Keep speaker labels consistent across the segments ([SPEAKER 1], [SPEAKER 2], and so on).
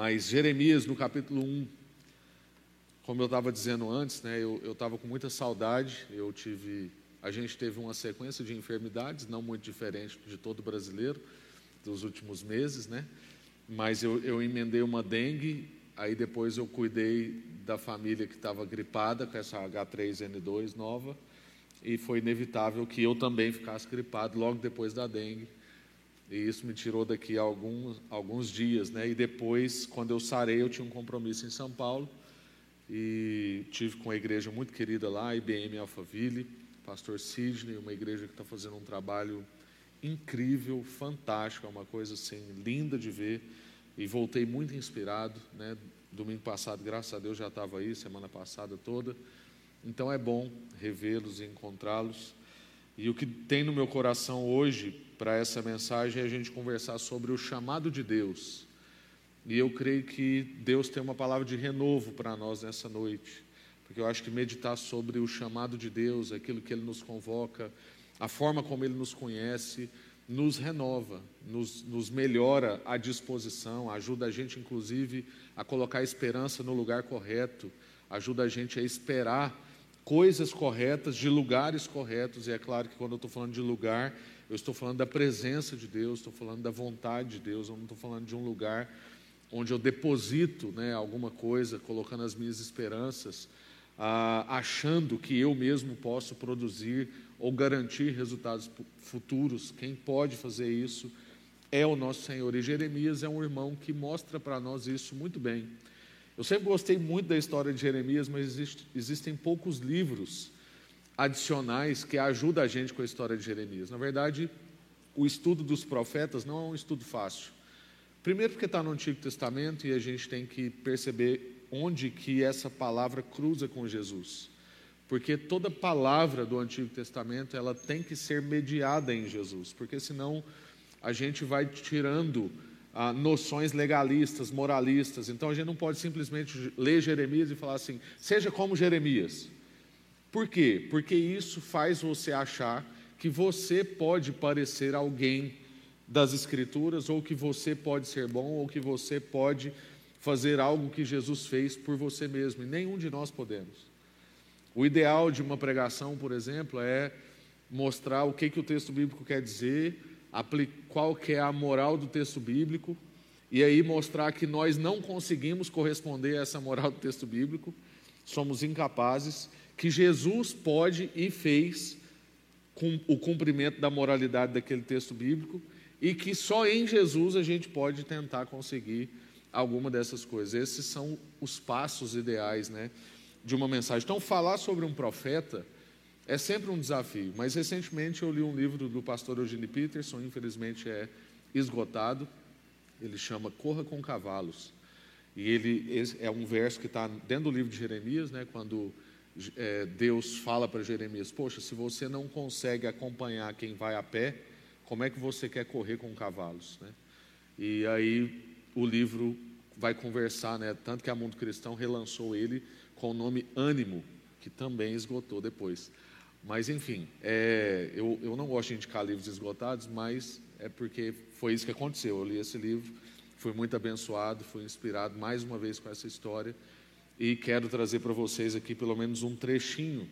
[SPEAKER 1] Mas Jeremias, no capítulo 1, como eu estava dizendo antes, né, eu estava com muita saudade. Eu tive, a gente teve uma sequência de enfermidades, não muito diferente de todo brasileiro, dos últimos meses, né? Mas eu, eu emendei uma dengue, aí depois eu cuidei da família que estava gripada com essa H3N2 nova, e foi inevitável que eu também ficasse gripado logo depois da dengue. E isso me tirou daqui alguns, alguns dias, né? E depois, quando eu sarei, eu tinha um compromisso em São Paulo e tive com a igreja muito querida lá, IBM Alphaville, pastor Sidney, uma igreja que está fazendo um trabalho incrível, fantástico, é uma coisa assim linda de ver e voltei muito inspirado, né? Domingo passado, graças a Deus, já estava aí, semana passada toda. Então é bom revê-los e encontrá-los. E o que tem no meu coração hoje para essa mensagem é a gente conversar sobre o chamado de Deus. E eu creio que Deus tem uma palavra de renovo para nós nessa noite, porque eu acho que meditar sobre o chamado de Deus, aquilo que Ele nos convoca, a forma como Ele nos conhece, nos renova, nos, nos melhora a disposição, ajuda a gente, inclusive, a colocar a esperança no lugar correto, ajuda a gente a esperar coisas corretas, de lugares corretos, e é claro que quando eu estou falando de lugar, eu estou falando da presença de Deus, estou falando da vontade de Deus, eu não estou falando de um lugar onde eu deposito né, alguma coisa, colocando as minhas esperanças, ah, achando que eu mesmo posso produzir ou garantir resultados futuros. Quem pode fazer isso é o nosso Senhor. E Jeremias é um irmão que mostra para nós isso muito bem. Eu sempre gostei muito da história de Jeremias, mas existe, existem poucos livros adicionais que ajudam a gente com a história de Jeremias. Na verdade, o estudo dos profetas não é um estudo fácil. Primeiro porque está no Antigo Testamento e a gente tem que perceber onde que essa palavra cruza com Jesus. Porque toda palavra do Antigo Testamento, ela tem que ser mediada em Jesus, porque senão a gente vai tirando ah, noções legalistas, moralistas. Então a gente não pode simplesmente ler Jeremias e falar assim, seja como Jeremias. Por quê? Porque isso faz você achar que você pode parecer alguém das Escrituras, ou que você pode ser bom, ou que você pode fazer algo que Jesus fez por você mesmo, e nenhum de nós podemos. O ideal de uma pregação, por exemplo, é mostrar o que, que o texto bíblico quer dizer, qual que é a moral do texto bíblico, e aí mostrar que nós não conseguimos corresponder a essa moral do texto bíblico, somos incapazes, que Jesus pode e fez com o cumprimento da moralidade daquele texto bíblico, e que só em Jesus a gente pode tentar conseguir alguma dessas coisas. Esses são os passos ideais né, de uma mensagem. Então, falar sobre um profeta é sempre um desafio, mas recentemente eu li um livro do pastor Eugene Peterson, infelizmente é esgotado, ele chama Corra com Cavalos. E ele é um verso que está dentro do livro de Jeremias, né, quando é, Deus fala para Jeremias: Poxa, se você não consegue acompanhar quem vai a pé, como é que você quer correr com cavalos, né? E aí o livro vai conversar, né? Tanto que a Mundo Cristão relançou ele com o nome Ânimo, que também esgotou depois. Mas enfim, é, eu, eu não gosto de indicar livros esgotados, mas é porque foi isso que aconteceu. Eu li esse livro, fui muito abençoado, fui inspirado mais uma vez com essa história e quero trazer para vocês aqui pelo menos um trechinho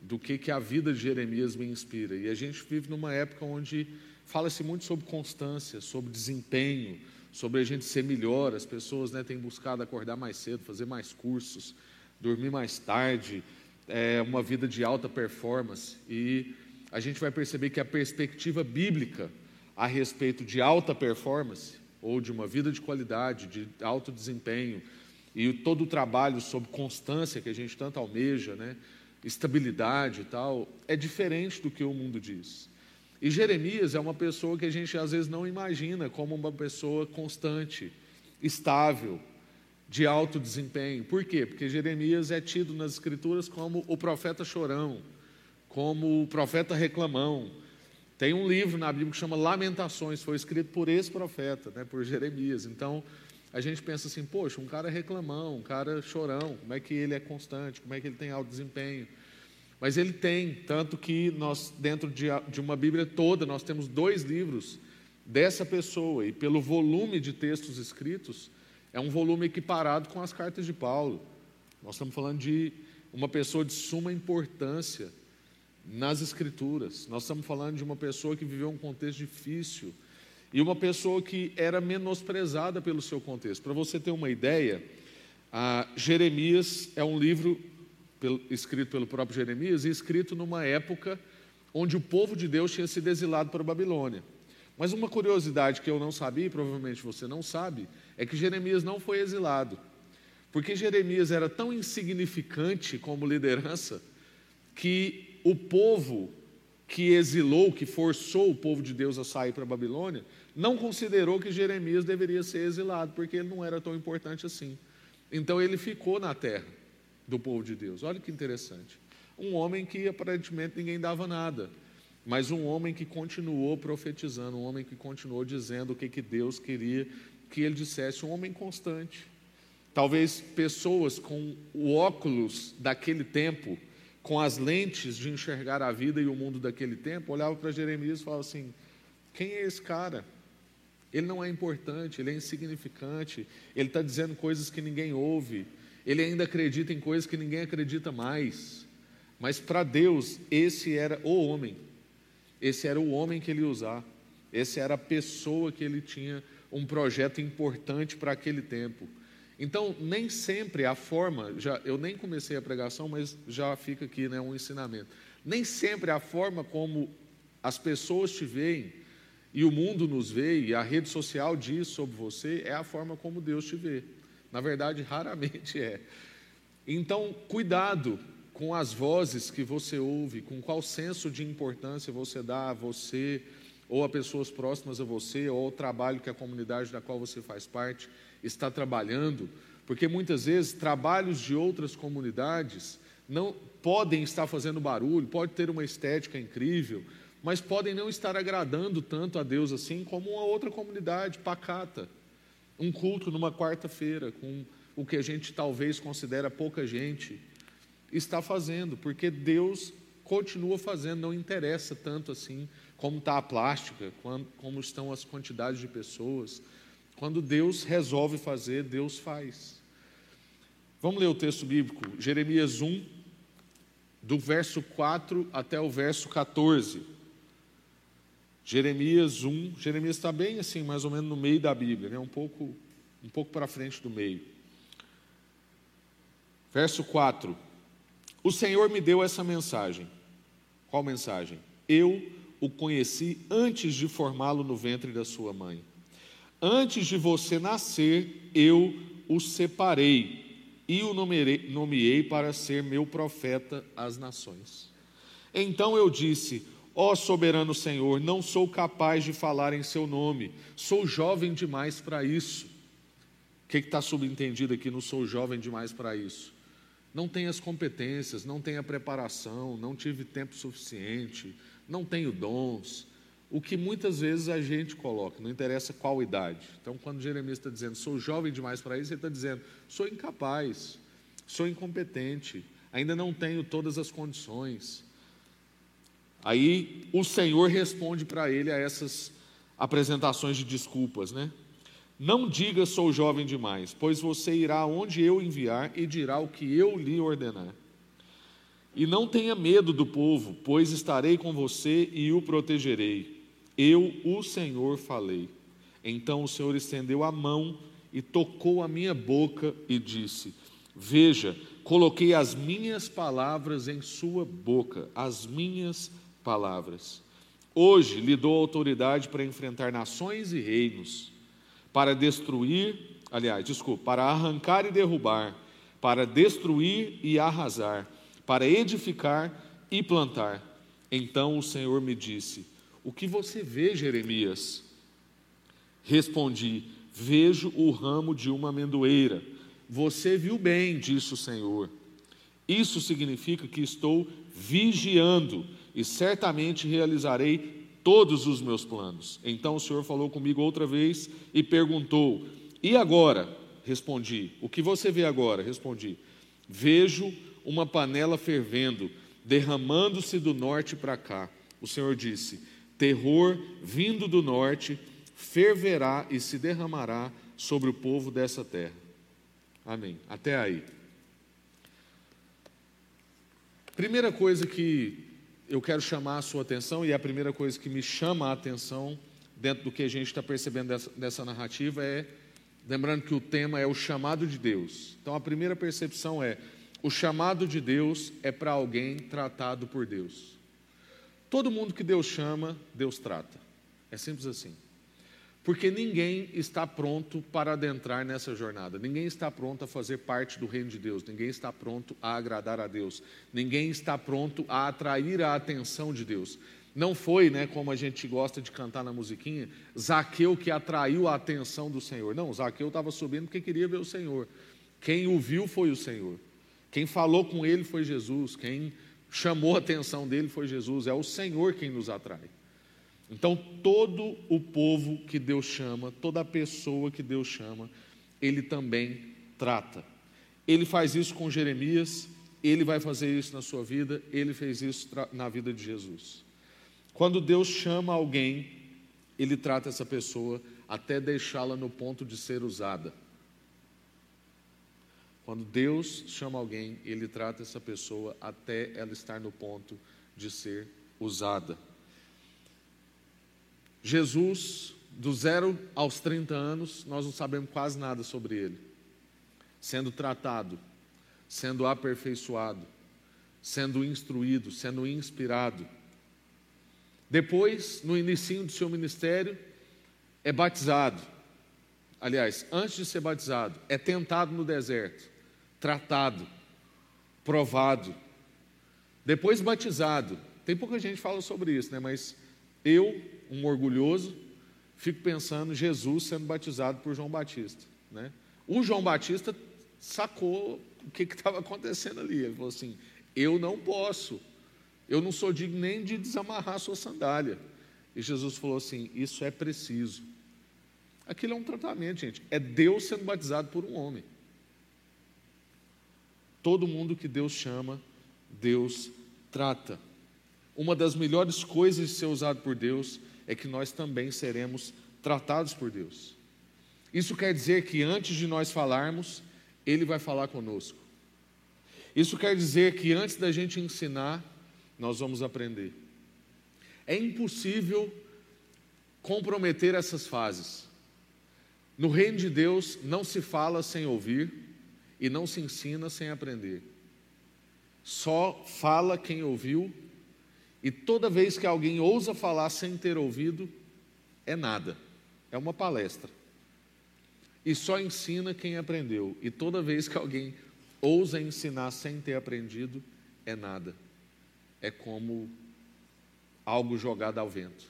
[SPEAKER 1] do que, que a vida de Jeremias me inspira. E a gente vive numa época onde Fala-se muito sobre constância, sobre desempenho, sobre a gente ser melhor. As pessoas né, têm buscado acordar mais cedo, fazer mais cursos, dormir mais tarde, é, uma vida de alta performance. E a gente vai perceber que a perspectiva bíblica a respeito de alta performance, ou de uma vida de qualidade, de alto desempenho, e todo o trabalho sobre constância que a gente tanto almeja, né, estabilidade e tal, é diferente do que o mundo diz. E Jeremias é uma pessoa que a gente às vezes não imagina como uma pessoa constante, estável, de alto desempenho. Por quê? Porque Jeremias é tido nas Escrituras como o profeta chorão, como o profeta reclamão. Tem um livro na Bíblia que chama Lamentações, foi escrito por esse profeta, né, por Jeremias. Então, a gente pensa assim, poxa, um cara reclamão, um cara chorão, como é que ele é constante, como é que ele tem alto desempenho? Mas ele tem, tanto que nós, dentro de, de uma Bíblia toda, nós temos dois livros dessa pessoa, e pelo volume de textos escritos, É um volume equiparado com as cartas de Paulo. Nós estamos falando de uma pessoa de suma importância nas Escrituras. Nós estamos falando de uma pessoa que viveu um contexto difícil e uma pessoa que era menosprezada pelo seu contexto. Para você ter uma ideia, Jeremias é um livro escrito pelo próprio Jeremias e escrito numa época onde o povo de Deus tinha sido exilado para a Babilônia. Mas uma curiosidade que eu não sabia, e provavelmente você não sabe, é que Jeremias não foi exilado. Porque Jeremias era tão insignificante como liderança que o povo que exilou, que forçou o povo de Deus a sair para a Babilônia, não considerou que Jeremias deveria ser exilado, porque ele não era tão importante assim. Então ele ficou na terra do povo de Deus. Olha que interessante. Um homem que aparentemente ninguém dava nada, mas um homem que continuou profetizando, um homem que continuou dizendo o que, que Deus queria que ele dissesse, um homem constante. Talvez pessoas com o óculos daquele tempo, com as lentes de enxergar a vida e o mundo daquele tempo, olhavam para Jeremias e falavam assim: quem é esse cara? Ele não é importante, ele é insignificante, ele está dizendo coisas que ninguém ouve, ele ainda acredita em coisas que ninguém acredita mais. Mas para Deus, esse era o homem, esse era o homem que ele ia usar, essa era a pessoa que ele tinha um projeto importante para aquele tempo. Então, nem sempre a forma, já, eu nem comecei a pregação, mas já fica aqui né, um ensinamento. Nem sempre a forma como as pessoas te veem e o mundo nos vê, e a rede social diz sobre você, é a forma como Deus te vê. Na verdade, raramente é. Então, cuidado com as vozes que você ouve, com qual senso de importância você dá a você, ou a pessoas próximas a você, ou ao trabalho que a comunidade da qual você faz parte está trabalhando, porque muitas vezes trabalhos de outras comunidades não podem estar fazendo barulho, pode ter uma estética incrível, mas podem não estar agradando tanto a Deus assim como uma outra comunidade pacata. Um culto numa quarta-feira, com o que a gente talvez considera pouca gente, está fazendo, porque Deus continua fazendo, não interessa tanto assim como está a plástica, como estão as quantidades de pessoas. Quando Deus resolve fazer, Deus faz. Vamos ler o texto bíblico, Jeremias 1, do verso 4 até o verso 14. Jeremias 1, Jeremias está bem assim, mais ou menos no meio da Bíblia, né? um pouco, um pouco para frente do meio. Verso 4: O Senhor me deu essa mensagem. Qual mensagem? Eu o conheci antes de formá-lo no ventre da sua mãe. Antes de você nascer, eu o separei e o nomeei, nomeei para ser meu profeta às nações. Então eu disse: Ó oh, soberano Senhor, não sou capaz de falar em seu nome, sou jovem demais para isso. O que está subentendido aqui? Não sou jovem demais para isso. Não tenho as competências, não tenho a preparação, não tive tempo suficiente, não tenho dons. O que muitas vezes a gente coloca, não interessa qual idade. Então, quando Jeremias está dizendo, sou jovem demais para isso, ele está dizendo, sou incapaz, sou incompetente, ainda não tenho todas as condições. Aí o Senhor responde para ele a essas apresentações de desculpas, né? Não diga sou jovem demais, pois você irá onde eu enviar e dirá o que eu lhe ordenar. E não tenha medo do povo, pois estarei com você e o protegerei. Eu, o Senhor, falei. Então o Senhor estendeu a mão e tocou a minha boca e disse: Veja, coloquei as minhas palavras em sua boca, as minhas palavras. Hoje lhe dou autoridade para enfrentar nações e reinos, para destruir, aliás, desculpa, para arrancar e derrubar, para destruir e arrasar, para edificar e plantar. Então o Senhor me disse: O que você vê, Jeremias? Respondi: Vejo o ramo de uma amendoeira. Você viu bem, disse o Senhor. Isso significa que estou vigiando e certamente realizarei todos os meus planos. Então o Senhor falou comigo outra vez e perguntou: E agora? Respondi: O que você vê agora? Respondi: Vejo uma panela fervendo, derramando-se do norte para cá. O Senhor disse: Terror vindo do norte ferverá e se derramará sobre o povo dessa terra. Amém. Até aí. Primeira coisa que eu quero chamar a sua atenção, e é a primeira coisa que me chama a atenção dentro do que a gente está percebendo dessa, dessa narrativa é, lembrando que o tema é o chamado de Deus. Então a primeira percepção é: o chamado de Deus é para alguém tratado por Deus. Todo mundo que Deus chama, Deus trata. É simples assim. Porque ninguém está pronto para adentrar nessa jornada, ninguém está pronto a fazer parte do reino de Deus, ninguém está pronto a agradar a Deus, ninguém está pronto a atrair a atenção de Deus. Não foi, né, como a gente gosta de cantar na musiquinha, Zaqueu que atraiu a atenção do Senhor. Não, Zaqueu estava subindo porque queria ver o Senhor. Quem o viu foi o Senhor. Quem falou com ele foi Jesus. Quem chamou a atenção dele foi Jesus. É o Senhor quem nos atrai. Então, todo o povo que Deus chama, toda pessoa que Deus chama, ele também trata. Ele faz isso com Jeremias, ele vai fazer isso na sua vida, ele fez isso na vida de Jesus. Quando Deus chama alguém, ele trata essa pessoa até deixá-la no ponto de ser usada. Quando Deus chama alguém, ele trata essa pessoa até ela estar no ponto de ser usada. Jesus, do zero aos 30 anos, nós não sabemos quase nada sobre ele. Sendo tratado, sendo aperfeiçoado, sendo instruído, sendo inspirado. Depois, no início do seu ministério, é batizado. Aliás, antes de ser batizado, é tentado no deserto, tratado, provado. Depois batizado. Tem pouca gente que fala sobre isso, né? Mas eu um orgulhoso, fico pensando Jesus sendo batizado por João Batista. Né? O João Batista sacou o que estava acontecendo ali. Ele falou assim: Eu não posso, eu não sou digno nem de desamarrar a sua sandália. E Jesus falou assim: Isso é preciso. Aquilo é um tratamento, gente. É Deus sendo batizado por um homem. Todo mundo que Deus chama, Deus trata. Uma das melhores coisas de ser usado por Deus é que nós também seremos tratados por Deus. Isso quer dizer que antes de nós falarmos, Ele vai falar conosco. Isso quer dizer que antes da gente ensinar, nós vamos aprender. É impossível comprometer essas fases. No reino de Deus não se fala sem ouvir e não se ensina sem aprender. Só fala quem ouviu e toda vez que alguém ousa falar sem ter ouvido, é nada, é uma palestra. E só ensina quem aprendeu. E toda vez que alguém ousa ensinar sem ter aprendido, é nada. É como algo jogado ao vento.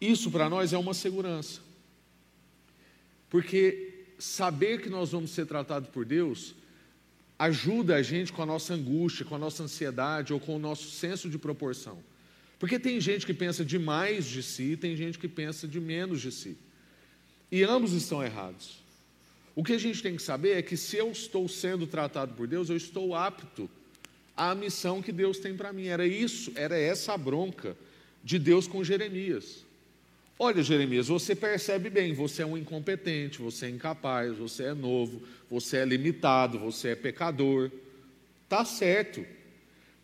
[SPEAKER 1] Isso para nós é uma segurança. Porque saber que nós vamos ser tratados por Deus ajuda a gente com a nossa angústia, com a nossa ansiedade ou com o nosso senso de proporção. Porque tem gente que pensa demais de si, tem gente que pensa de menos de si. E ambos estão errados. O que a gente tem que saber é que se eu estou sendo tratado por Deus, eu estou apto à missão que Deus tem para mim. Era isso, era essa a bronca de Deus com Jeremias. Olha, Jeremias, você percebe bem, você é um incompetente, você é incapaz, você é novo, você é limitado, você é pecador. Tá certo.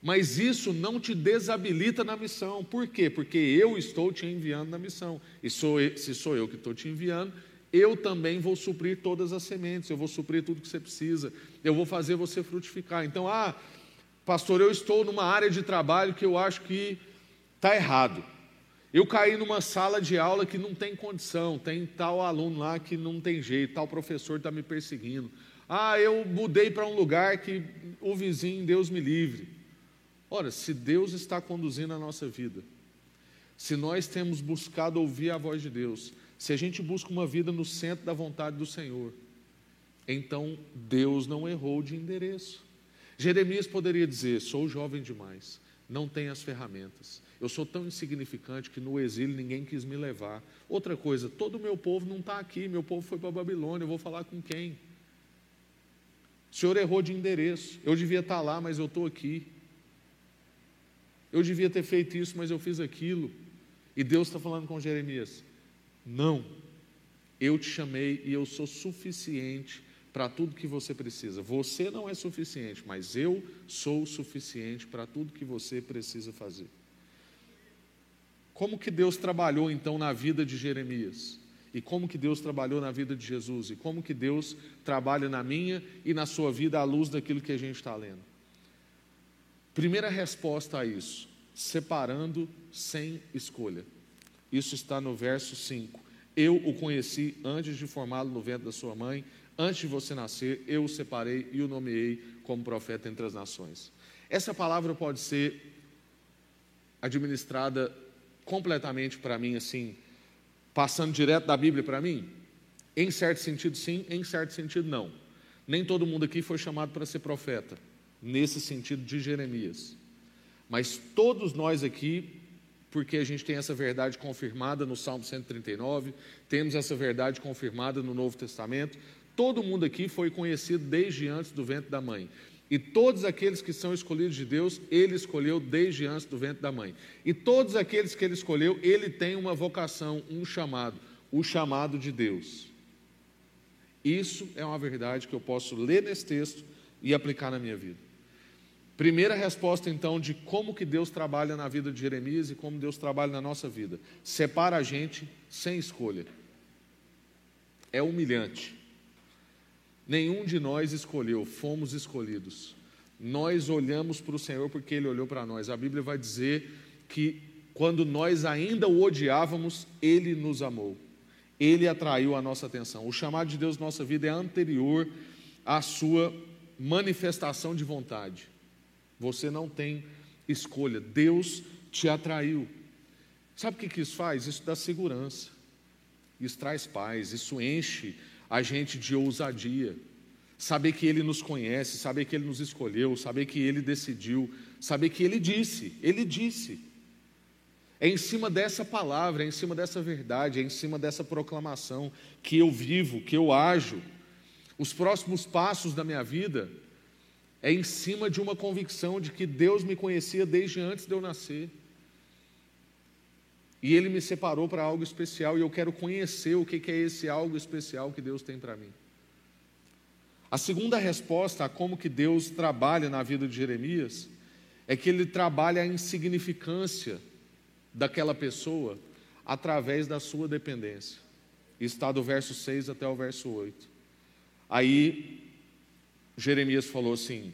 [SPEAKER 1] Mas isso não te desabilita na missão. Por quê? Porque eu estou te enviando na missão. E sou se sou eu que estou te enviando, eu também vou suprir todas as sementes, eu vou suprir tudo que você precisa, eu vou fazer você frutificar. Então, ah, pastor, eu estou numa área de trabalho que eu acho que está errado. Eu caí numa sala de aula que não tem condição, tem tal aluno lá que não tem jeito, tal professor está me perseguindo. Ah, eu mudei para um lugar que o vizinho, Deus me livre. Ora, se Deus está conduzindo a nossa vida, se nós temos buscado ouvir a voz de Deus, se a gente busca uma vida no centro da vontade do Senhor, então Deus não errou de endereço. Jeremias poderia dizer: sou jovem demais, não tenho as ferramentas. Eu sou tão insignificante que no exílio ninguém quis me levar. Outra coisa, todo o meu povo não está aqui, meu povo foi para a Babilônia, eu vou falar com quem? O senhor errou de endereço. Eu devia estar tá lá, mas eu estou aqui. Eu devia ter feito isso, mas eu fiz aquilo. E Deus está falando com Jeremias: não, Eu te chamei e eu sou suficiente para tudo que você precisa. Você não é suficiente, mas eu sou suficiente para tudo que você precisa fazer. Como que Deus trabalhou então na vida de Jeremias? E como que Deus trabalhou na vida de Jesus? E como que Deus trabalha na minha e na sua vida à luz daquilo que a gente está lendo? Primeira resposta a isso: separando sem escolha. Isso está no verso 5. Eu o conheci antes de formá-lo no ventre da sua mãe, antes de você nascer, eu o separei e o nomeei como profeta entre as nações. Essa palavra pode ser administrada completamente para mim, assim, passando direto da Bíblia para mim? Em certo sentido, sim, em certo sentido, não. Nem todo mundo aqui foi chamado para ser profeta, nesse sentido de Jeremias. Mas todos nós aqui, porque a gente tem essa verdade confirmada no Salmo 139, temos essa verdade confirmada no Novo Testamento, todo mundo aqui foi conhecido desde antes do ventre da mãe. E todos aqueles que são escolhidos de Deus, Ele escolheu desde antes do ventre da mãe. E todos aqueles que Ele escolheu, Ele tem uma vocação, um chamado, o chamado de Deus. Isso é uma verdade que eu posso ler nesse texto e aplicar na minha vida. Primeira resposta, então, de como que Deus trabalha na vida de Jeremias e como Deus trabalha na nossa vida. Separa a gente sem escolha. É humilhante. Nenhum de nós escolheu, fomos escolhidos. Nós olhamos para o Senhor porque Ele olhou para nós. A Bíblia vai dizer que quando nós ainda o odiávamos, Ele nos amou. Ele atraiu a nossa atenção. O chamado de Deus na nossa vida é anterior à sua manifestação de vontade. Você não tem escolha. Deus te atraiu. Sabe o que isso faz? Isso dá segurança. Isso traz paz. Isso enche a gente de ousadia. Saber que Ele nos conhece, saber que Ele nos escolheu, saber que Ele decidiu, saber que Ele disse, Ele disse. É em cima dessa palavra, é em cima dessa verdade, é em cima dessa proclamação que eu vivo, que eu ajo. Os próximos passos da minha vida é em cima de uma convicção de que Deus me conhecia desde antes de eu nascer. E Ele me separou para algo especial e eu quero conhecer o que é esse algo especial que Deus tem para mim. A segunda resposta a como que Deus trabalha na vida de Jeremias é que ele trabalha a insignificância daquela pessoa através da sua dependência. Está do verso 6 até o verso 8. Aí Jeremias falou assim: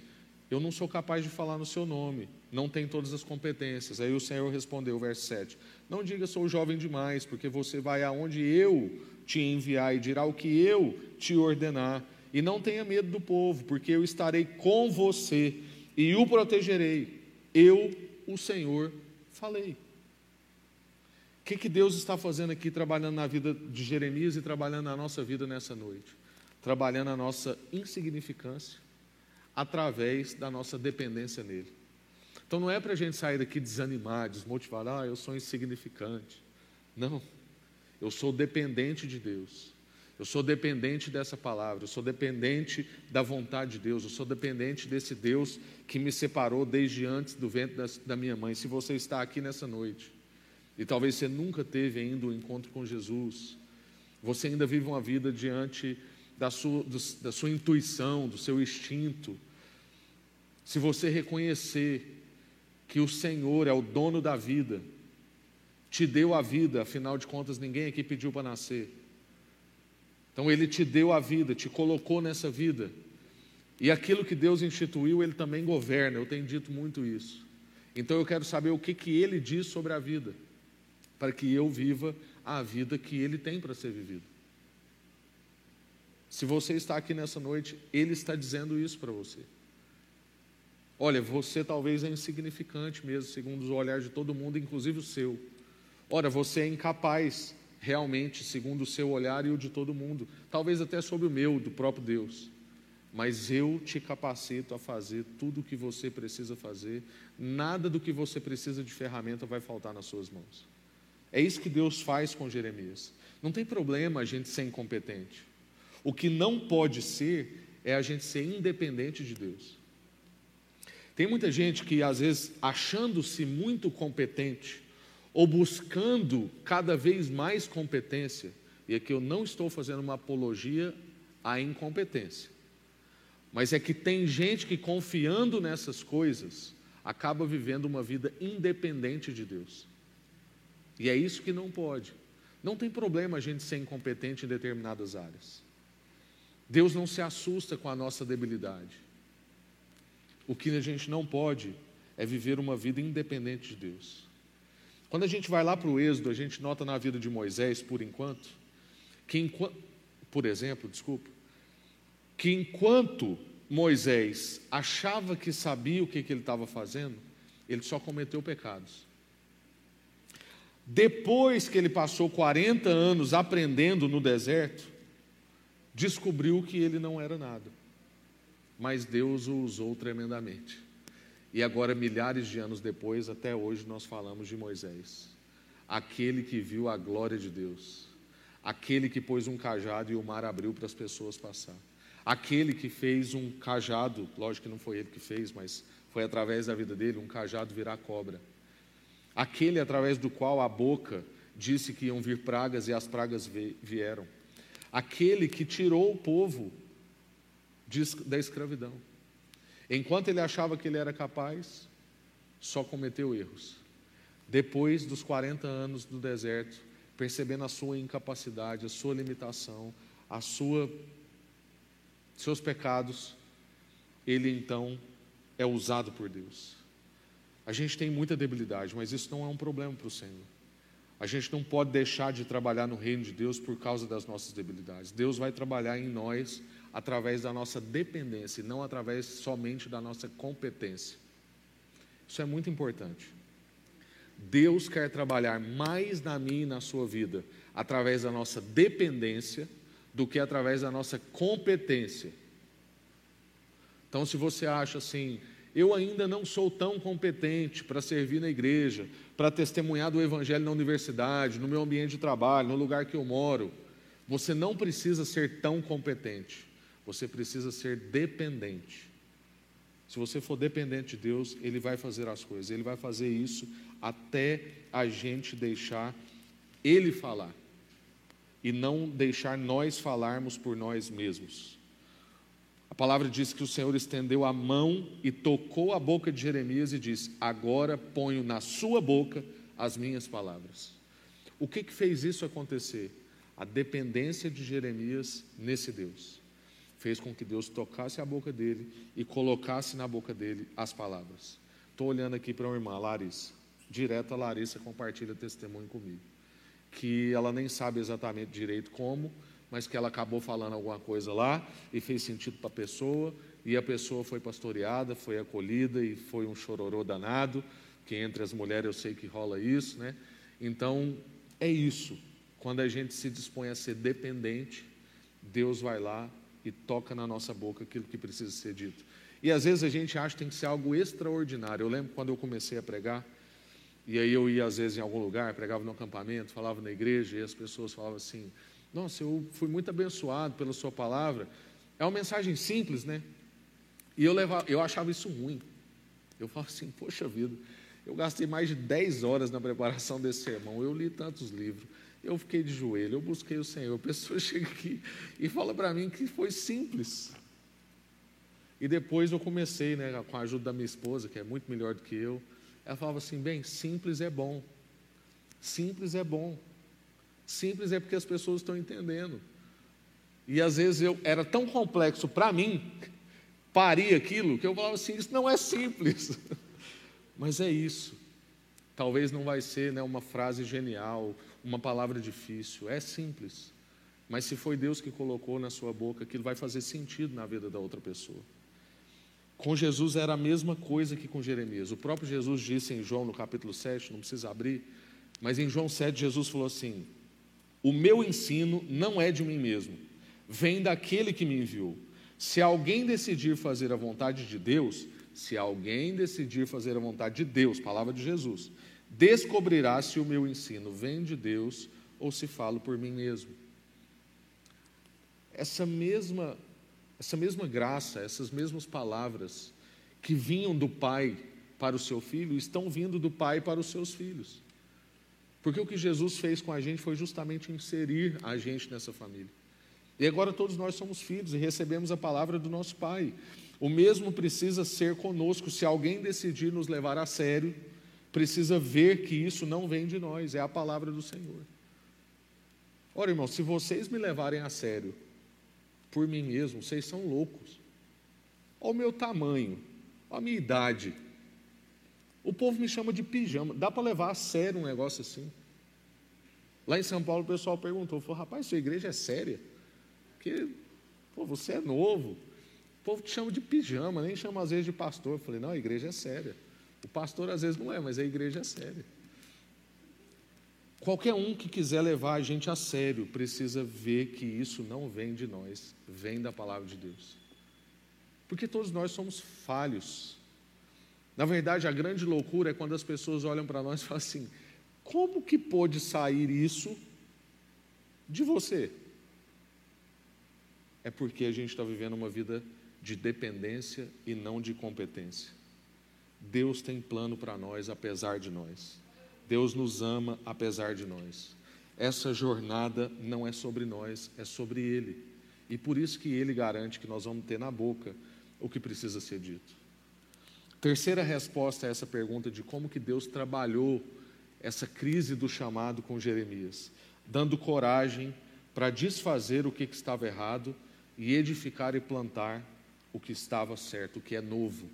[SPEAKER 1] Eu não sou capaz de falar no seu nome, não tem todas as competências. Aí o Senhor respondeu, verso 7: Não diga sou jovem demais, porque você vai aonde eu te enviar e dirá o que eu te ordenar. E não tenha medo do povo, porque eu estarei com você e o protegerei. Eu, o Senhor, falei. O que, que Deus está fazendo aqui, trabalhando na vida de Jeremias e trabalhando na nossa vida nessa noite? Trabalhando a nossa insignificância através da nossa dependência nele. Então não é para a gente sair daqui desanimar, desmotivar, ah, eu sou insignificante. Não, eu sou dependente de Deus. Eu sou dependente dessa palavra, eu sou dependente da vontade de Deus, eu sou dependente desse Deus que me separou desde antes do ventre da, da minha mãe. Se você está aqui nessa noite e talvez você nunca teve ainda um encontro com Jesus, você ainda vive uma vida diante da sua, do, da sua intuição, do seu instinto. Se você reconhecer que o Senhor é o dono da vida, te deu a vida, afinal de contas, ninguém aqui pediu para nascer. Então, Ele te deu a vida, te colocou nessa vida. E aquilo que Deus instituiu, Ele também governa. Eu tenho dito muito isso. Então, eu quero saber o que, que Ele diz sobre a vida, para que eu viva a vida que Ele tem para ser vivida. Se você está aqui nessa noite, Ele está dizendo isso para você. Olha, você talvez é insignificante mesmo, segundo os olhares de todo mundo, inclusive o seu. Ora, você é incapaz, realmente, segundo o seu olhar e o de todo mundo, talvez até sobre o meu, do próprio Deus. Mas eu te capacito a fazer tudo o que você precisa fazer, nada do que você precisa de ferramenta vai faltar nas suas mãos. É isso que Deus faz com Jeremias. Não tem problema a gente ser incompetente. O que não pode ser é a gente ser independente de Deus. Tem muita gente que, às vezes, achando-se muito competente, ou buscando cada vez mais competência, e aqui eu não estou fazendo uma apologia à incompetência, mas é que tem gente que confiando nessas coisas acaba vivendo uma vida independente de Deus. E é isso que não pode. Não tem problema a gente ser incompetente em determinadas áreas. Deus não se assusta com a nossa debilidade. O que a gente não pode é viver uma vida independente de Deus. Quando a gente vai lá para o Êxodo, a gente nota na vida de Moisés, por enquanto, que enquanto, por exemplo, desculpa, que enquanto Moisés achava que sabia o que, que ele estava fazendo, ele só cometeu pecados. Depois que ele passou 40 anos aprendendo no deserto, descobriu que ele não era nada. Mas Deus o usou tremendamente. E agora, milhares de anos depois, até hoje, nós falamos de Moisés, aquele que viu a glória de Deus, aquele que pôs um cajado e o mar abriu para as pessoas passar, aquele que fez um cajado, lógico que não foi ele que fez, mas foi através da vida dele, um cajado virar cobra. Aquele através do qual a boca disse que iam vir pragas e as pragas vieram, aquele que tirou o povo da escravidão. Enquanto ele achava que ele era capaz, só cometeu erros. Depois dos 40 anos do deserto, percebendo a sua incapacidade, a sua limitação, a sua seus pecados, ele então é usado por Deus. A gente tem muita debilidade, mas isso não é um problema para o Senhor. A gente não pode deixar de trabalhar no reino de Deus por causa das nossas debilidades. Deus vai trabalhar em nós através da nossa dependência, e não através somente da nossa competência. Isso é muito importante. Deus quer trabalhar mais na minha e na sua vida através da nossa dependência do que através da nossa competência. Então, se você acha assim, eu ainda não sou tão competente para servir na igreja, para testemunhar do Evangelho na universidade, no meu ambiente de trabalho, no lugar que eu moro. Você não precisa ser tão competente, você precisa ser dependente. Se você for dependente de Deus, Ele vai fazer as coisas, Ele vai fazer isso até a gente deixar Ele falar e não deixar nós falarmos por nós mesmos. A palavra diz que o Senhor estendeu a mão e tocou a boca de Jeremias e disse: Agora ponho na sua boca as minhas palavras. O que, que fez isso acontecer? A dependência de Jeremias nesse Deus fez com que Deus tocasse a boca dele e colocasse na boca dele as palavras. Estou olhando aqui para uma irmã, Larissa. Direto a Larissa compartilha testemunho comigo. Que ela nem sabe exatamente direito como, mas que ela acabou falando alguma coisa lá e fez sentido para a pessoa, e a pessoa foi pastoreada, foi acolhida e foi um chororô danado, que entre as mulheres eu sei que rola isso, né? Então, é isso. Quando a gente se dispõe a ser dependente, Deus vai lá e toca na nossa boca aquilo que precisa ser dito. E às vezes a gente acha que tem que ser algo extraordinário. Eu lembro quando eu comecei a pregar, e aí eu ia às vezes em algum lugar, pregava no acampamento, falava na igreja, e as pessoas falavam assim: nossa, eu fui muito abençoado pela sua palavra. É uma mensagem simples, né? E eu, levava, eu achava isso ruim. Eu falo assim, poxa vida, eu gastei mais de 10 horas na preparação desse sermão, eu li tantos livros, eu fiquei de joelho, eu busquei o Senhor. A pessoa chega aqui e fala para mim que foi simples. E depois eu comecei, né, com a ajuda da minha esposa, que é muito melhor do que eu. Ela falava assim: bem, simples é bom. Simples é bom. Simples é porque as pessoas estão entendendo. E às vezes eu era tão complexo para mim, paria aquilo, que eu falava assim: isso não é simples. Mas é isso. Talvez não vai ser né, uma frase genial, uma palavra difícil. É simples. Mas se foi Deus que colocou na sua boca, aquilo vai fazer sentido na vida da outra pessoa. Com Jesus era a mesma coisa que com Jeremias. O próprio Jesus disse em João, no capítulo 7, não precisa abrir, mas em João 7, Jesus falou assim: o meu ensino não é de mim mesmo, vem daquele que me enviou. Se alguém decidir fazer a vontade de Deus, se alguém decidir fazer a vontade de Deus, palavra de Jesus, descobrirá se o meu ensino vem de Deus ou se falo por mim mesmo. Essa mesma essa mesma graça, essas mesmas palavras que vinham do Pai para o seu filho, estão vindo do Pai para os seus filhos. Porque o que Jesus fez com a gente foi justamente inserir a gente nessa família. E agora todos nós somos filhos e recebemos a palavra do nosso Pai. O mesmo precisa ser conosco. Se alguém decidir nos levar a sério, precisa ver que isso não vem de nós, é a palavra do Senhor. Ora, irmão, se vocês me levarem a sério por mim mesmo, vocês são loucos. Olha o meu tamanho, olha a minha idade. O povo me chama de pijama. Dá para levar a sério um negócio assim? Lá em São Paulo o pessoal perguntou, falou, rapaz, sua igreja é séria? Porque pô, você é novo. O povo te chama de pijama, nem chama às vezes de pastor. Eu falei, não, a igreja é séria. O pastor às vezes não é, mas a igreja é séria. Qualquer um que quiser levar a gente a sério precisa ver que isso não vem de nós, vem da palavra de Deus. Porque todos nós somos falhos. Na verdade, a grande loucura é quando as pessoas olham para nós e falam assim: como que pôde sair isso de você? É porque a gente está vivendo uma vida de dependência e não de competência. Deus tem plano para nós, apesar de nós. Deus nos ama, apesar de nós. Essa jornada não é sobre nós, é sobre Ele. E por isso que Ele garante que nós vamos ter na boca o que precisa ser dito. Terceira resposta a essa pergunta de como que Deus trabalhou essa crise do chamado com Jeremias, dando coragem para desfazer o que, que estava errado e edificar e plantar o que estava certo, o que é novo.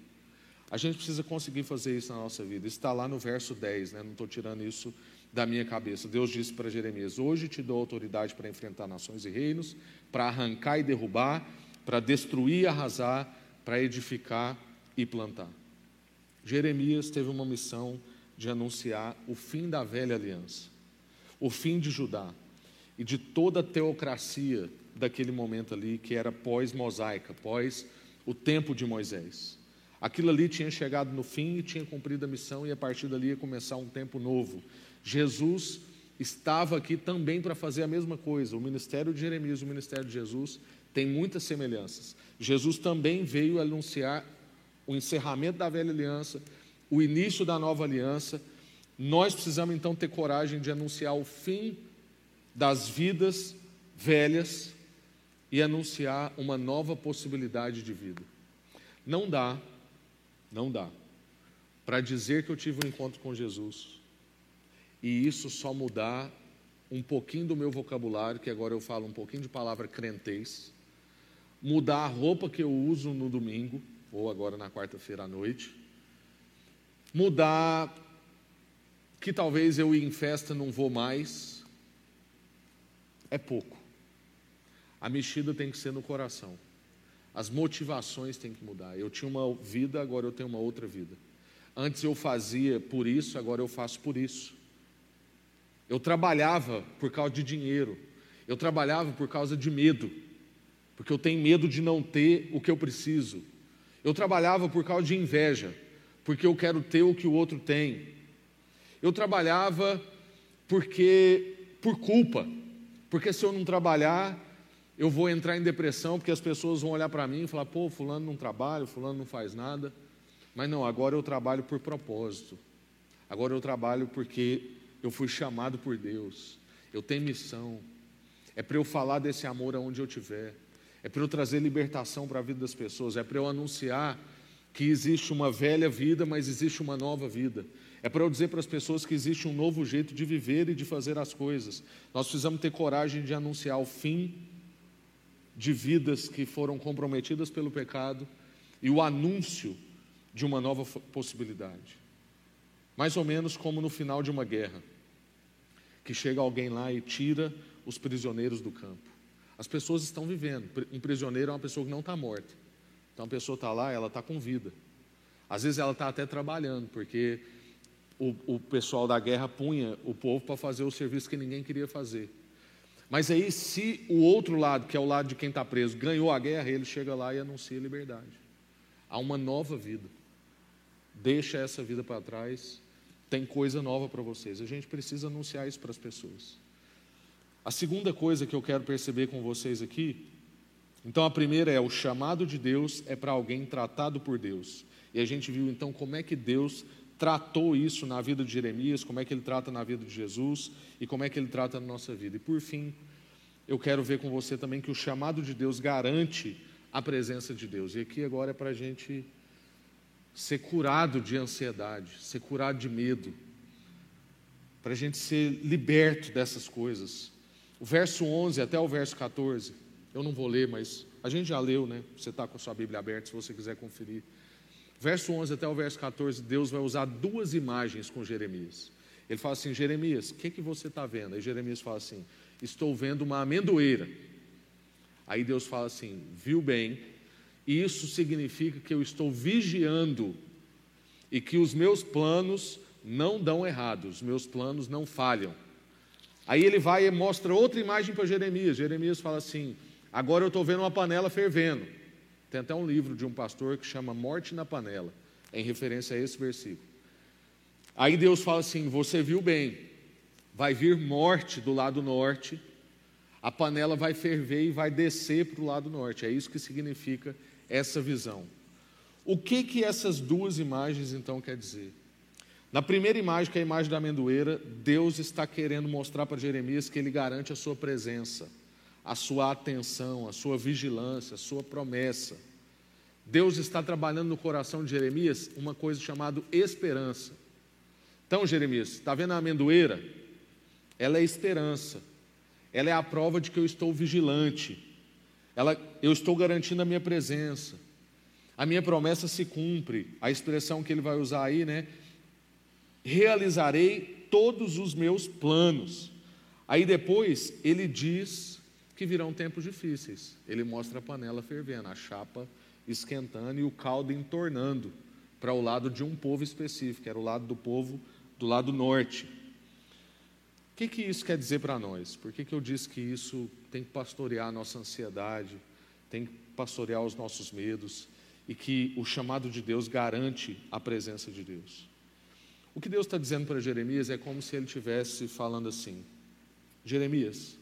[SPEAKER 1] A gente precisa conseguir fazer isso na nossa vida. Está lá no verso 10, né? não estou tirando isso da minha cabeça. Deus disse para Jeremias: Hoje te dou autoridade para enfrentar nações e reinos, para arrancar e derrubar, para destruir e arrasar, para edificar e plantar. Jeremias teve uma missão de anunciar o fim da velha aliança, o fim de Judá e de toda a teocracia daquele momento ali, que era pós-mosaica, pós o tempo de Moisés. Aquilo ali tinha chegado no fim e tinha cumprido a missão, e a partir dali ia começar um tempo novo. Jesus estava aqui também para fazer a mesma coisa. O ministério de Jeremias o ministério de Jesus têm muitas semelhanças. Jesus também veio anunciar o encerramento da velha aliança, o início da nova aliança. Nós precisamos então ter coragem de anunciar o fim das vidas velhas e anunciar uma nova possibilidade de vida. Não dá, não dá, para dizer que eu tive um encontro com Jesus e isso só mudar um pouquinho do meu vocabulário, que agora eu falo um pouquinho de palavra crentez, mudar a roupa que eu uso no domingo, ou agora na quarta-feira à noite, mudar que talvez eu em festa não vou mais, é pouco. A mexida tem que ser no coração. As motivações têm que mudar. Eu tinha uma vida, agora eu tenho uma outra vida. Antes eu fazia por isso, agora eu faço por isso. Eu trabalhava por causa de dinheiro. Eu trabalhava por causa de medo. Porque eu tenho medo de não ter o que eu preciso. Eu trabalhava por causa de inveja, porque eu quero ter o que o outro tem. Eu trabalhava porque por culpa, porque se eu não trabalhar, eu vou entrar em depressão, porque as pessoas vão olhar para mim e falar: "Pô, fulano não trabalha, fulano não faz nada". Mas não, agora eu trabalho por propósito. Agora eu trabalho porque eu fui chamado por Deus. Eu tenho missão. É para eu falar desse amor aonde eu estiver é para eu trazer libertação para a vida das pessoas, é para eu anunciar que existe uma velha vida, mas existe uma nova vida. É para eu dizer para as pessoas que existe um novo jeito de viver e de fazer as coisas. Nós precisamos ter coragem de anunciar o fim de vidas que foram comprometidas pelo pecado e o anúncio de uma nova possibilidade. Mais ou menos como no final de uma guerra, que chega alguém lá e tira os prisioneiros do campo. As pessoas estão vivendo. Um prisioneiro é uma pessoa que não está morta. Então a pessoa está lá, ela está com vida. Às vezes ela está até trabalhando, porque o, o pessoal da guerra punha o povo para fazer o serviço que ninguém queria fazer. Mas aí, se o outro lado, que é o lado de quem está preso, ganhou a guerra, ele chega lá e anuncia liberdade. Há uma nova vida. Deixa essa vida para trás. Tem coisa nova para vocês. A gente precisa anunciar isso para as pessoas. A segunda coisa que eu quero perceber com vocês aqui, então a primeira é o chamado de Deus é para alguém tratado por Deus. E a gente viu então como é que Deus tratou isso na vida de Jeremias, como é que ele trata na vida de Jesus e como é que ele trata na nossa vida. E por fim, eu quero ver com você também que o chamado de Deus garante a presença de Deus. E aqui agora é para a gente ser curado de ansiedade, ser curado de medo, para a gente ser liberto dessas coisas. O verso 11 até o verso 14, eu não vou ler, mas a gente já leu, né? Você está com a sua Bíblia aberta, se você quiser conferir. Verso 11 até o verso 14, Deus vai usar duas imagens com Jeremias. Ele fala assim: Jeremias, o que, que você está vendo? Aí Jeremias fala assim: Estou vendo uma amendoeira. Aí Deus fala assim: Viu bem, isso significa que eu estou vigiando e que os meus planos não dão errado, os meus planos não falham. Aí ele vai e mostra outra imagem para Jeremias. Jeremias fala assim: Agora eu estou vendo uma panela fervendo. Tem até um livro de um pastor que chama Morte na Panela, em referência a esse versículo. Aí Deus fala assim: Você viu bem, vai vir morte do lado norte, a panela vai ferver e vai descer para o lado norte. É isso que significa essa visão. O que que essas duas imagens então quer dizer? Na primeira imagem, que é a imagem da amendoeira, Deus está querendo mostrar para Jeremias que ele garante a sua presença, a sua atenção, a sua vigilância, a sua promessa. Deus está trabalhando no coração de Jeremias uma coisa chamada esperança. Então, Jeremias, está vendo a amendoeira? Ela é esperança. Ela é a prova de que eu estou vigilante. Ela, eu estou garantindo a minha presença. A minha promessa se cumpre. A expressão que ele vai usar aí, né? Realizarei todos os meus planos. Aí depois ele diz que virão tempos difíceis. Ele mostra a panela fervendo, a chapa esquentando e o caldo entornando para o lado de um povo específico, era o lado do povo do lado norte. O que, que isso quer dizer para nós? Por que, que eu disse que isso tem que pastorear a nossa ansiedade, tem que pastorear os nossos medos e que o chamado de Deus garante a presença de Deus? O que Deus está dizendo para Jeremias é como se ele estivesse falando assim: Jeremias,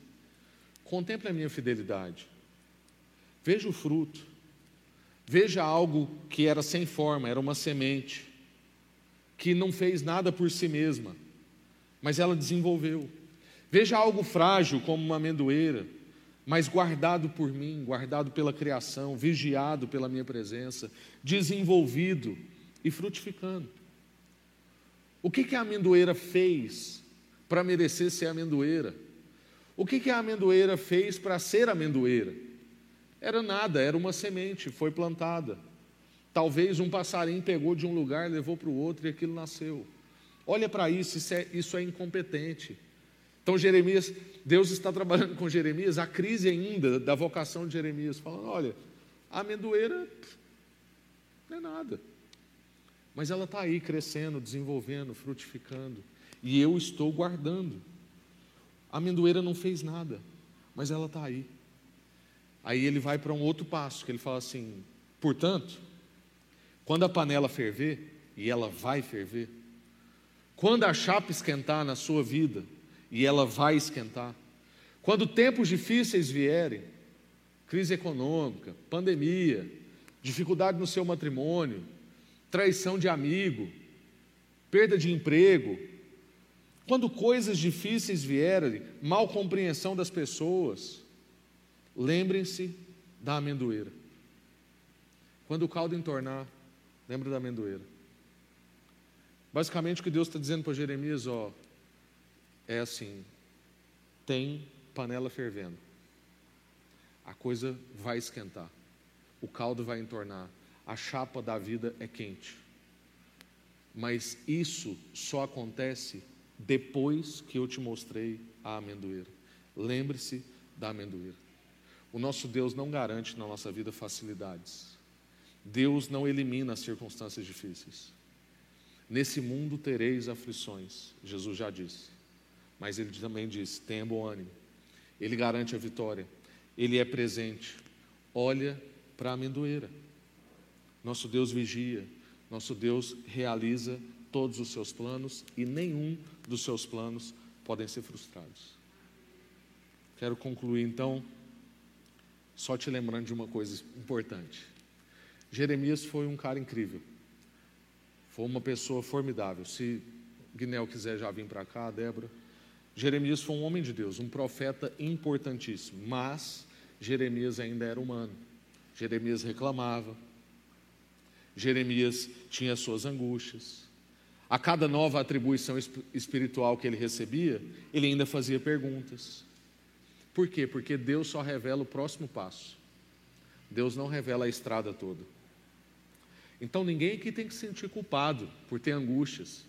[SPEAKER 1] contemple a minha fidelidade, veja o fruto, veja algo que era sem forma, era uma semente, que não fez nada por si mesma, mas ela desenvolveu. Veja algo frágil como uma amendoeira, mas guardado por mim, guardado pela criação, vigiado pela minha presença, desenvolvido e frutificando. O que, que a amendoeira fez para merecer ser amendoeira? O que, que a amendoeira fez para ser amendoeira? Era nada, era uma semente, foi plantada. Talvez um passarinho pegou de um lugar, levou para o outro e aquilo nasceu. Olha para isso, isso é, isso é incompetente. Então, Jeremias, Deus está trabalhando com Jeremias, a crise ainda da vocação de Jeremias, falando: olha, a amendoeira não é nada. Mas ela está aí crescendo, desenvolvendo, frutificando. E eu estou guardando. A amendoeira não fez nada, mas ela está aí. Aí ele vai para um outro passo, que ele fala assim: portanto, quando a panela ferver, e ela vai ferver, quando a chapa esquentar na sua vida, e ela vai esquentar, quando tempos difíceis vierem, crise econômica, pandemia, dificuldade no seu matrimônio, traição de amigo, perda de emprego, quando coisas difíceis vierem, mal compreensão das pessoas, lembrem-se da amendoeira. Quando o caldo entornar, lembre da amendoeira. Basicamente o que Deus está dizendo para Jeremias, ó, é assim: tem panela fervendo, a coisa vai esquentar, o caldo vai entornar, a chapa da vida é quente. Mas isso só acontece depois que eu te mostrei a amendoeira. Lembre-se da amendoeira. O nosso Deus não garante na nossa vida facilidades. Deus não elimina as circunstâncias difíceis. Nesse mundo tereis aflições, Jesus já disse. Mas ele também disse: tenha bom ânimo. Ele garante a vitória. Ele é presente. Olha para a amendoeira. Nosso Deus vigia, nosso Deus realiza todos os seus planos e nenhum dos seus planos podem ser frustrados. Quero concluir então, só te lembrando de uma coisa importante. Jeremias foi um cara incrível. Foi uma pessoa formidável. Se Guinel quiser já vir para cá, Débora. Jeremias foi um homem de Deus, um profeta importantíssimo, mas Jeremias ainda era humano. Jeremias reclamava. Jeremias tinha suas angústias. A cada nova atribuição espiritual que ele recebia, ele ainda fazia perguntas. Por quê? Porque Deus só revela o próximo passo. Deus não revela a estrada toda. Então ninguém aqui tem que se sentir culpado por ter angústias,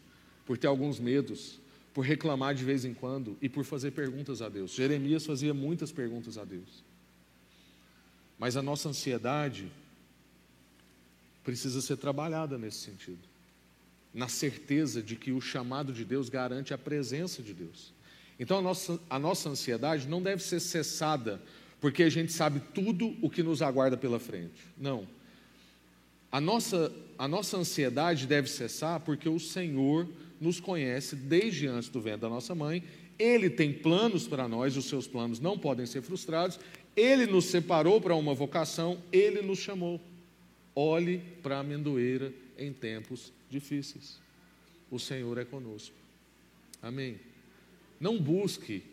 [SPEAKER 1] por ter alguns medos, por reclamar de vez em quando e por fazer perguntas a Deus. Jeremias fazia muitas perguntas a Deus. Mas a nossa ansiedade precisa ser trabalhada nesse sentido, na certeza de que o chamado de Deus garante a presença de Deus. Então a nossa, a nossa ansiedade não deve ser cessada porque a gente sabe tudo o que nos aguarda pela frente. Não. A nossa, a nossa ansiedade deve cessar porque o Senhor nos conhece desde antes do ventre da nossa mãe, Ele tem planos para nós, os seus planos não podem ser frustrados, Ele nos separou para uma vocação, Ele nos chamou. Olhe para a amendoeira em tempos difíceis. O Senhor é conosco. Amém. Não busque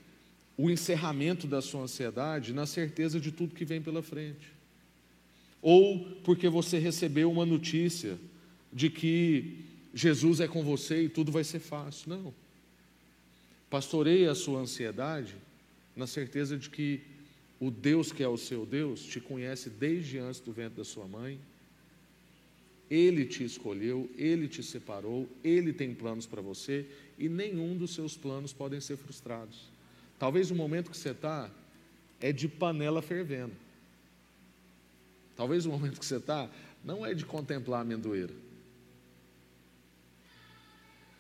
[SPEAKER 1] o encerramento da sua ansiedade na certeza de tudo que vem pela frente. Ou porque você recebeu uma notícia de que Jesus é com você e tudo vai ser fácil. Não. Pastoreie a sua ansiedade na certeza de que o Deus que é o seu Deus te conhece desde antes do ventre da sua mãe. Ele te escolheu, ele te separou, ele tem planos para você e nenhum dos seus planos podem ser frustrados. Talvez o momento que você está é de panela fervendo. Talvez o momento que você está não é de contemplar a amendoeira.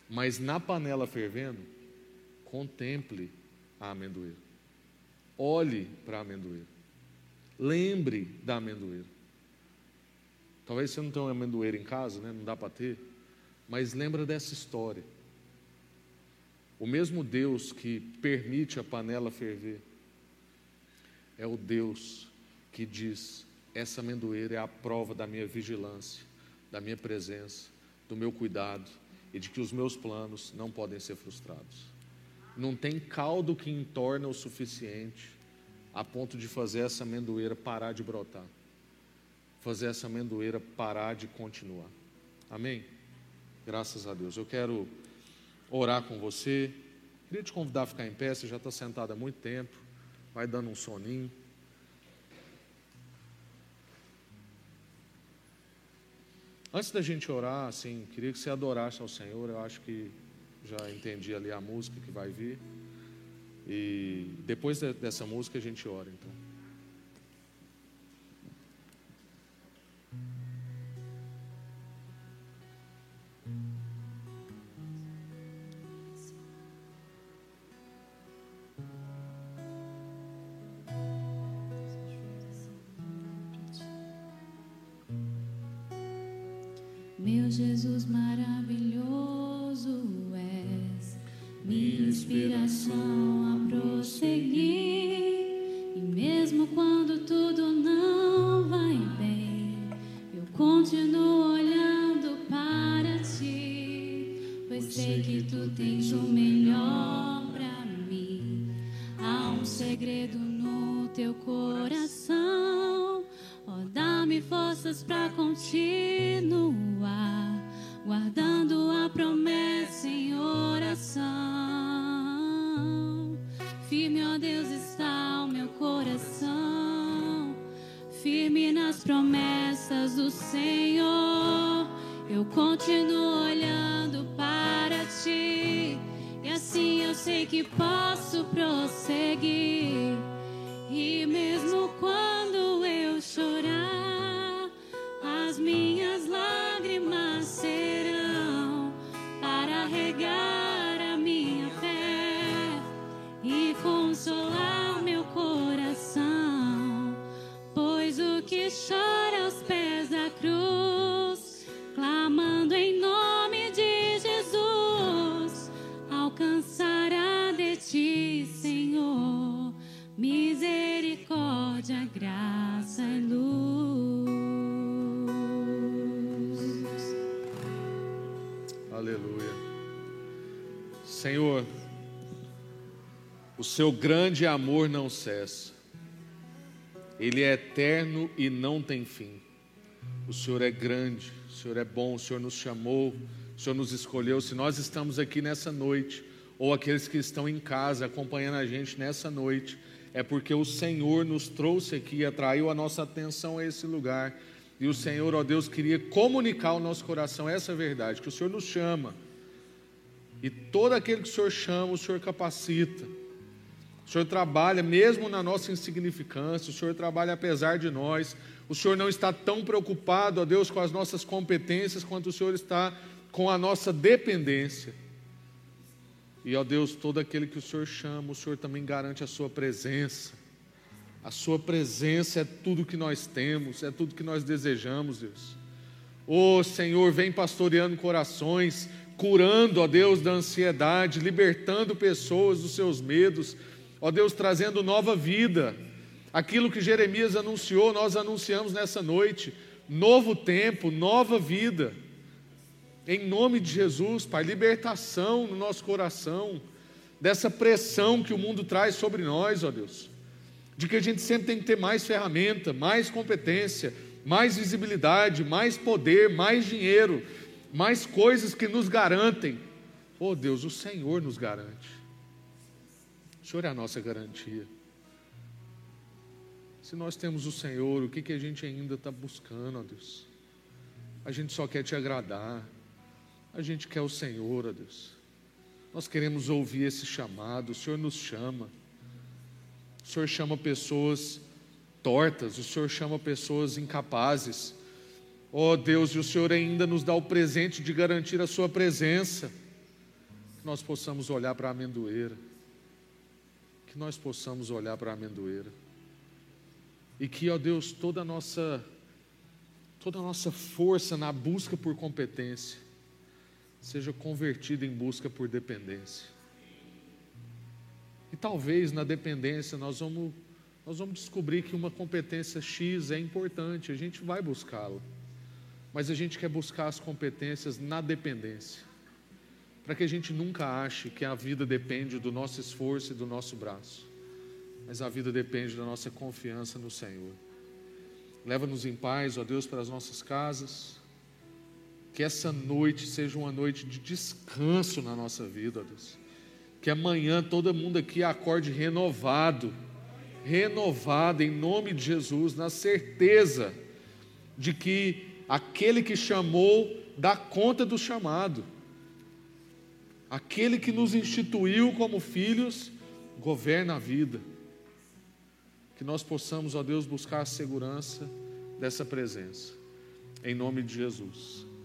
[SPEAKER 1] Mas na panela fervendo, contemple a amendoeira. Olhe para a amendoeira. Lembre da amendoeira. Talvez você não tenha uma amendoeira em casa, né? não dá para ter, mas lembra dessa história. O mesmo Deus que permite a panela ferver é o Deus que diz: essa amendoeira é a prova da minha vigilância, da minha presença, do meu cuidado e de que os meus planos não podem ser frustrados. Não tem caldo que entorna o suficiente a ponto de fazer essa amendoeira parar de brotar, fazer essa amendoeira parar de continuar. Amém? Graças a Deus. Eu quero orar com você. Queria te convidar a ficar em pé, você já está sentado há muito tempo, vai dando um soninho. Antes da gente orar, assim, queria que você adorasse ao Senhor. Eu acho que já entendi ali a música que vai vir. E depois dessa música a gente ora, então.
[SPEAKER 2] Posso prosseguir. E mesmo quando eu chorar, as minhas lágrimas serão para regar a minha fé e consolar meu coração. Pois o que chora misericórdia, graça e luz. Aleluia.
[SPEAKER 1] Senhor, o seu grande amor não cessa. Ele é eterno e não tem fim. O Senhor é grande, o Senhor é bom, o Senhor nos chamou, o Senhor nos escolheu. Se nós estamos aqui nessa noite, ou aqueles que estão em casa acompanhando a gente nessa noite, é porque o Senhor nos trouxe aqui, atraiu a nossa atenção a esse lugar. E o Senhor, ó Deus, queria comunicar ao nosso coração essa verdade, que o Senhor nos chama. E todo aquele que o Senhor chama, o Senhor capacita. O Senhor trabalha mesmo na nossa insignificância, o Senhor trabalha apesar de nós. O Senhor não está tão preocupado, ó Deus, com as nossas competências, quanto o Senhor está com a nossa dependência. E, ó Deus, todo aquele que o Senhor chama, o Senhor também garante a sua presença. A sua presença é tudo que nós temos, é tudo que nós desejamos, Deus. Ô Senhor, vem pastoreando corações, curando, ó Deus, da ansiedade, libertando pessoas dos seus medos, ó Deus, trazendo nova vida. Aquilo que Jeremias anunciou, nós anunciamos nessa noite: novo tempo, nova vida. Em nome de Jesus, Pai, libertação no nosso coração, dessa pressão que o mundo traz sobre nós, ó Deus. De que a gente sempre tem que ter mais ferramenta, mais competência, mais visibilidade, mais poder, mais dinheiro, mais coisas que nos garantem. Oh Deus, o Senhor nos garante. O Senhor é a nossa garantia. Se nós temos o Senhor, o que, que a gente ainda está buscando, ó Deus? A gente só quer te agradar. A gente quer o Senhor, ó Deus. Nós queremos ouvir esse chamado. O Senhor nos chama. O Senhor chama pessoas tortas. O Senhor chama pessoas incapazes. Ó Deus, e o Senhor ainda nos dá o presente de garantir a Sua presença. Que nós possamos olhar para a amendoeira. Que nós possamos olhar para a amendoeira. E que, ó Deus, toda a nossa toda a nossa força na busca por competência seja convertida em busca por dependência. E talvez na dependência nós vamos nós vamos descobrir que uma competência X é importante, a gente vai buscá-la mas a gente quer buscar as competências na dependência, para que a gente nunca ache que a vida depende do nosso esforço e do nosso braço, mas a vida depende da nossa confiança no Senhor. Leva-nos em paz, ó Deus, para as nossas casas. Que essa noite seja uma noite de descanso na nossa vida, Deus. Que amanhã todo mundo aqui acorde renovado, renovado em nome de Jesus, na certeza de que aquele que chamou dá conta do chamado. Aquele que nos instituiu como filhos governa a vida. Que nós possamos, ó Deus, buscar a segurança dessa presença. Em nome de Jesus.